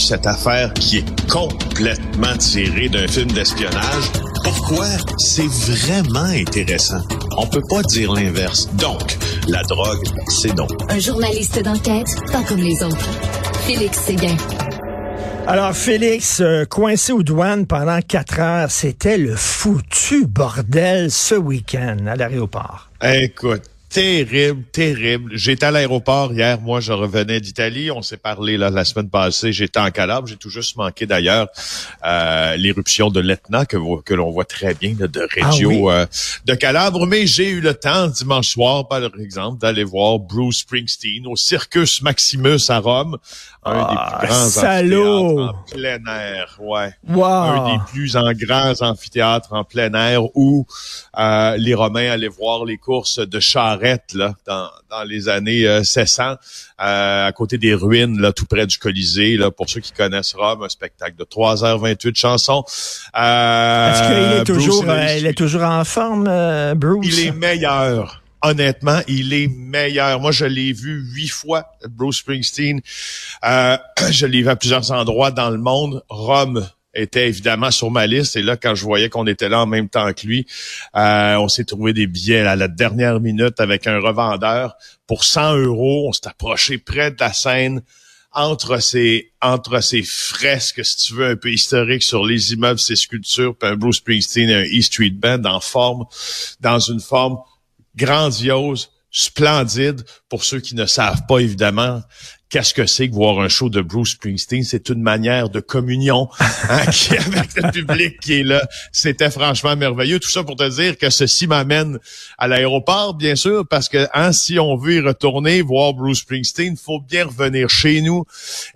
Cette affaire qui est complètement tirée d'un film d'espionnage, pourquoi? C'est vraiment intéressant. On peut pas dire l'inverse. Donc, la drogue, c'est donc. Un journaliste d'enquête, pas comme les autres. Félix Séguin. Alors, Félix, euh, coincé aux douanes pendant quatre heures, c'était le foutu bordel ce week-end à l'aéroport. Écoute, terrible, terrible. J'étais à l'aéroport hier. Moi, je revenais d'Italie. On s'est parlé là, la semaine passée. J'étais en Calabre. J'ai tout juste manqué d'ailleurs euh, l'éruption de l'Etna que, que l'on voit très bien là, de Reggio Ah euh, de Calabre. Mais j'ai eu le temps dimanche soir, par exemple, d'aller voir Bruce Springsteen au Circus Maximus à Rome, un Ah, des plus grands amphithéâtres en plein air. Ouais. Wow! un des plus en grands amphithéâtres en plein air où euh, les Romains allaient voir les courses de là, dans, dans les années euh, 1600, euh, à côté des ruines, là, tout près du Colisée. Là, pour ceux qui connaissent Rome, un spectacle de 3h28 chansons. Euh, Est-ce qu'il est toujours, euh, il est toujours en forme, euh, Bruce? il est meilleur. Honnêtement, il est meilleur. Moi, je l'ai vu huit fois, Bruce Springsteen. Euh, je l'ai vu à plusieurs endroits dans le monde. Rome était évidemment sur ma liste. Et là, quand je voyais qu'on était là en même temps que lui, euh, on s'est trouvé des billets à la dernière minute avec un revendeur pour 100 euros. On s'est approché près de la scène entre ces entre ces fresques, si tu veux, un peu historiques sur les immeubles, ces sculptures, puis un Bruce Springsteen, et un E Street Band en forme, dans une forme grandiose, splendide. Pour ceux qui ne savent pas, évidemment, qu'est-ce que c'est que voir un show de Bruce Springsteen? C'est une manière de communion hein, avec le public qui est là. C'était franchement merveilleux. Tout ça pour te dire que ceci m'amène à l'aéroport, bien sûr, parce que hein, si on veut y retourner, voir Bruce Springsteen, faut bien revenir chez nous.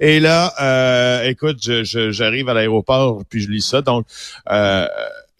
Et là, euh, écoute, je- je- j'arrive à l'aéroport, puis je lis ça. Donc, euh,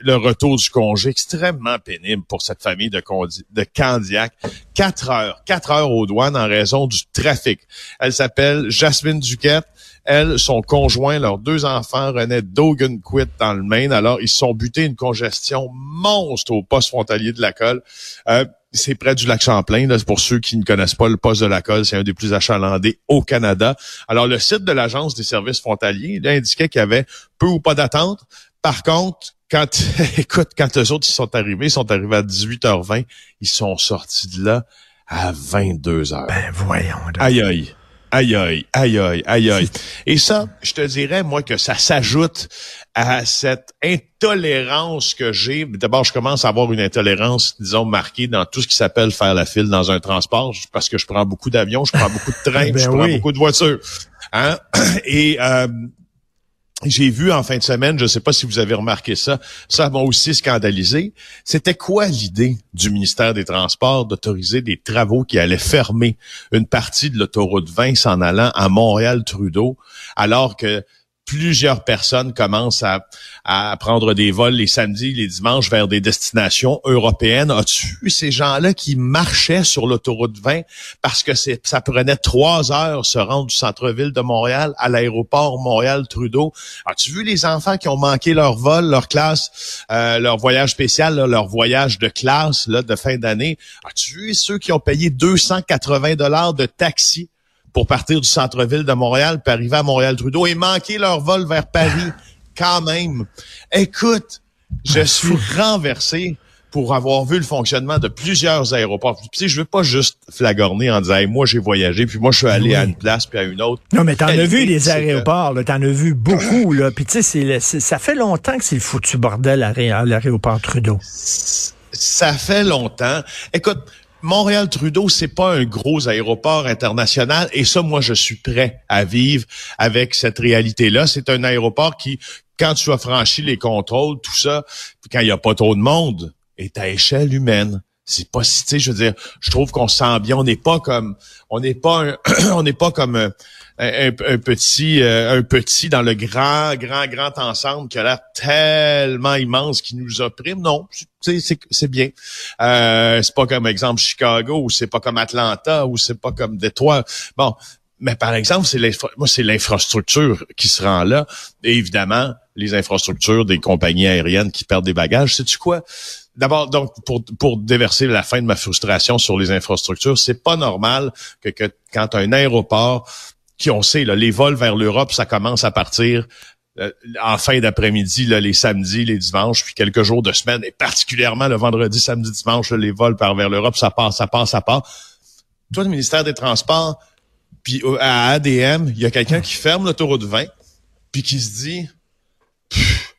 le retour du congé extrêmement pénible pour cette famille de, Condi- de Candiac. Quatre heures, quatre heures aux douanes en raison du trafic. Elle s'appelle Jasmine Duquette. Elle, son conjoint, leurs deux enfants renaient d'Ogunquit dans le Maine. Alors, ils se sont butés une congestion monstre au poste frontalier de la colle. Euh, c'est près du lac Champlain. Là, pour ceux qui ne connaissent pas le poste de la colle, c'est un des plus achalandés au Canada. Alors, le site de l'Agence des services frontaliers il indiquait qu'il y avait peu ou pas d'attente. Par contre, quand, écoute, quand eux autres, ils sont arrivés, ils sont arrivés à 18h20, ils sont sortis de là à 22h. Ben, voyons. donc. Aïe aïe. Aïe aïe, aïe aïe, aïe aïe. Et ça, je te dirais, moi, que ça s'ajoute à cette intolérance que j'ai. D'abord, je commence à avoir une intolérance, disons, marquée dans tout ce qui s'appelle faire la file dans un transport, parce que je prends beaucoup d'avions, je prends beaucoup de trains, Ben je prends oui. beaucoup de voitures. Hein? Et euh, j'ai vu en fin de semaine, je ne sais pas si vous avez remarqué ça, ça m'a aussi scandalisé. C'était quoi l'idée du ministère des Transports d'autoriser des travaux qui allaient fermer une partie de l'autoroute 20 en allant à Montréal-Trudeau, alors que plusieurs personnes commencent à, prendre des vols les samedis, les dimanches vers des destinations européennes. As-tu vu ces gens-là qui marchaient sur l'autoroute 20 parce que ça prenait trois heures se rendre du centre-ville de Montréal à l'aéroport Montréal-Trudeau? As-tu vu les enfants qui ont manqué leur vol, leur classe, euh, leur voyage spécial, leur voyage de classe là, de fin d'année? As-tu vu ceux qui ont payé 280 dollars de taxi pour partir du centre-ville de Montréal puis arriver à Montréal-Trudeau et manquer leur vol vers Paris quand même? Écoute, je suis renversé pour avoir vu le fonctionnement de plusieurs aéroports. Puis, tu sais, je veux pas juste flagorner en disant Hey, moi j'ai voyagé puis moi je suis allé Oui. à une place puis à une autre. Non, mais t'en as vu que- aéroports, là, t'en as vu beaucoup, là. Puis tu sais, ça fait longtemps que c'est le foutu bordel à l'aéroport Trudeau. Ça fait longtemps. Écoute, Montréal-Trudeau, c'est pas un gros aéroport international et ça, moi, je suis prêt à vivre avec cette réalité-là. C'est un aéroport qui, quand tu as franchi les contrôles, tout ça, quand il n'y a pas trop de monde, est à échelle humaine. C'est pas si, tu sais, je veux dire, je trouve qu'on se sent bien. On n'est pas comme, on n'est pas, un- on n'est pas comme, euh, un, petit euh, un petit dans le grand grand grand ensemble qui a l'air tellement immense qui nous opprime. Non c'est c'est bien. Euh, c'est pas comme exemple Chicago ou c'est pas comme Atlanta ou c'est pas comme Détroit. Bon mais par exemple c'est moi c'est l'infrastructure qui se rend là. Et évidemment les infrastructures des compagnies aériennes qui perdent des bagages. Sais tu quoi? D'abord, donc, pour, pour déverser la fin de ma frustration sur les infrastructures, c'est pas normal que, que quand un aéroport qui on sait, là, les vols vers l'Europe, ça commence à partir euh, en fin d'après-midi, les samedis, les dimanches, puis quelques jours de semaine, et particulièrement le vendredi, samedi, dimanche, les vols vers l'Europe, ça passe, ça passe, ça part. Toi, le ministère des Transports, puis à ADM, il y a quelqu'un qui ferme l'autoroute 20, puis qui se dit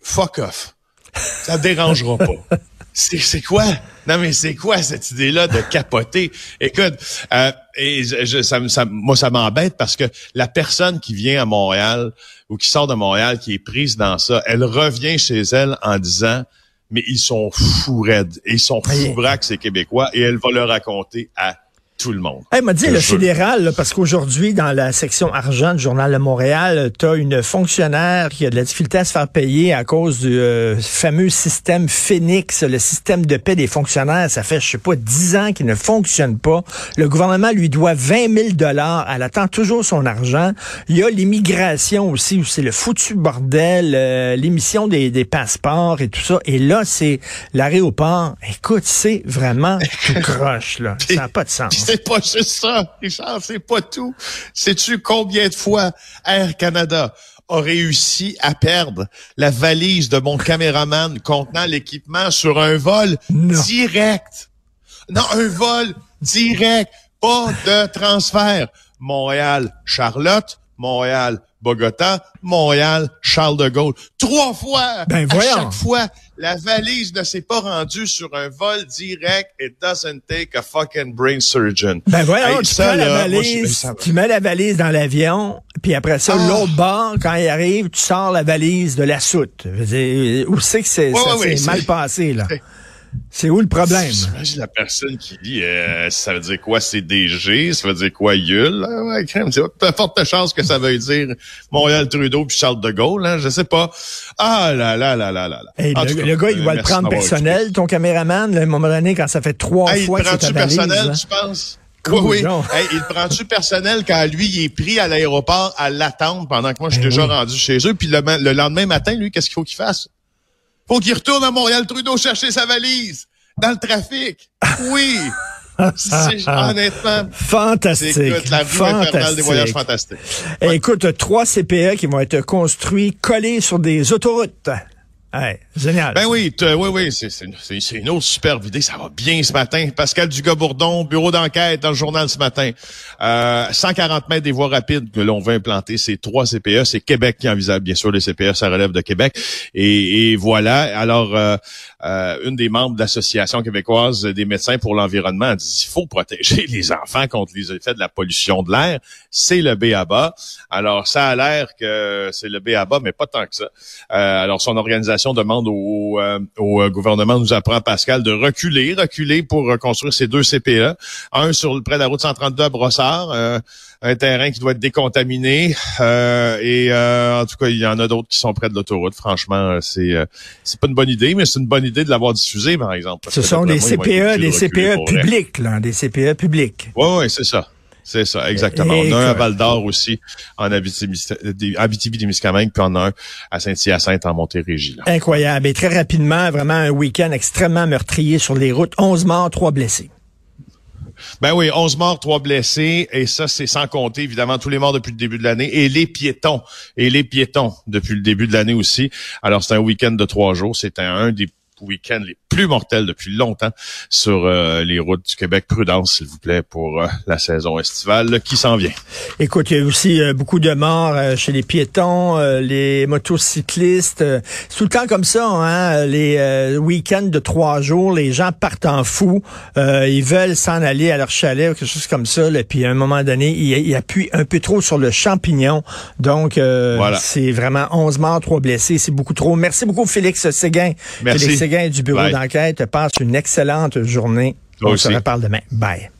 fuck off. Ça dérangera pas. C'est quoi? Non, mais c'est quoi cette idée-là de capoter? Écoute, euh, et je, ça, ça, moi, ça m'embête parce que la personne qui vient à Montréal ou qui sort de Montréal, qui est prise dans ça, elle revient chez elle en disant mais ils sont fous raides. Ils sont fous braques, ces Québécois, et elle va le raconter à tout le monde. Elle m'a dit le fédéral, parce qu'aujourd'hui, dans la section argent du Journal de Montréal, tu as une fonctionnaire qui a de la difficulté à se faire payer à cause du euh, fameux système Phoenix, le système de paix des fonctionnaires. Ça fait, je sais pas, dix ans qu'il ne fonctionne pas. Le gouvernement lui doit 20 000 dollars. Elle attend toujours son argent. Il y a l'immigration aussi, où c'est le foutu bordel, euh, l'émission des, des passeports et tout ça. Et là, c'est l'aéroport. Écoute, c'est vraiment tout croche, là. Ça n'a pas de sens c'est pas juste ça, Richard, c'est pas tout. Sais-tu combien de fois Air Canada a réussi à perdre la valise de mon caméraman contenant l'équipement sur un vol direct? Non, un vol direct, pas de transfert. Montréal, Charlotte, Montréal, Bogota, Montréal, Charles de Gaulle. Trois fois! Ben À chaque fois, la valise ne s'est pas rendue sur un vol direct. It doesn't take a fucking brain surgeon. Ben voyons, tu, prends la valise, tu mets la valise dans l'avion, puis après ça, ah. l'autre bord, quand il arrive, tu sors la valise de la soute. Où c'est que c'est mal passé, là? C'est où le problème? J'imagine la personne qui dit euh, ça veut dire quoi CDG, ça veut dire quoi YUL? Ah ouais, crème, c'est forte chance que ça veuille dire Montréal Trudeau puis Charles de Gaulle, hein, je sais pas. Ah là là là là là. Hey, le, gars, il va le prendre personnel, ton caméraman, à un moment donné, quand ça fait trois fois que c'est tu personnel, tu penses? oui, oui. Hey, il prend-tu personnel quand lui, il est pris à l'aéroport à l'attendre pendant que moi, je suis ben déjà rendu chez eux? Puis le, le lendemain matin, lui, qu'est-ce qu'il faut qu'il fasse? Faut qu'il retourne à Montréal Trudeau chercher sa valise dans le trafic. Oui. honnêtement. Fantastique. Écoute, la fantastique. des voyages fantastiques. Écoute, trois CPE qui vont être construits collés sur des autoroutes. Hey, génial. Ben oui, oui, oui, c'est une autre superbe idée. Ça va bien ce matin. Pascal Dugas-Bourdon, bureau d'enquête dans le journal ce matin. Euh, 140 mètres des voies rapides que l'on veut implanter, c'est trois CPE. C'est Québec qui envisage, bien sûr, les CPE, ça relève de Québec. Et, et voilà. Alors, euh, euh, une des membres de l'Association québécoise des médecins pour l'environnement a dit il faut protéger les enfants contre les effets de la pollution de l'air. C'est le BABA. Alors, ça a l'air que c'est le BABA, mais pas tant que ça. Euh, alors, son organisation demande au, euh, au, euh, gouvernement, nous apprend Pascal, de reculer, reculer pour construire ces deux CPE. Un sur près de la route 132 à Brossard, euh, un terrain qui doit être décontaminé. et en tout cas, il y en a d'autres qui sont près de l'autoroute. Franchement, c'est c'est pas une bonne idée, mais c'est une bonne idée de l'avoir diffusé, par exemple. Ce sont des CPE, des CPE publics, là, des CPE publics. Oui, oui, c'est ça. C'est ça, exactement. on a un à Val d'Or aussi, en Abitibi-Témiscamingue, puis on a un à Saint-Hyacinthe, en Montérégie. Incroyable. Et très rapidement, vraiment un week-end extrêmement meurtrier sur les routes. 11 morts, 3 blessés. Ben oui, 11 morts, 3 blessés, et ça, c'est sans compter, évidemment, tous les morts depuis le début de l'année, et les piétons, et les piétons depuis le début de l'année aussi. Alors, c'est un week-end de trois jours, c'était un des week-ends les plus mortels depuis longtemps sur euh, les routes du Québec. Prudence, s'il vous plaît, pour euh, la saison estivale qui s'en vient. Écoute, il y a aussi euh, beaucoup de morts chez les piétons, les motocyclistes. C'est tout le temps comme ça, hein? Les week-ends de trois jours, les gens partent en fou. ils veulent s'en aller à leur chalet ou quelque chose comme ça. Et puis à un moment donné, ils, ils appuient un peu trop sur le champignon. Donc, voilà. c'est vraiment 11 morts, 3 blessés. C'est beaucoup trop. Merci beaucoup, Félix Séguin. Merci. Félix Séguin du bureau d'enquête. Passe une excellente journée. On se reparle demain. Bye.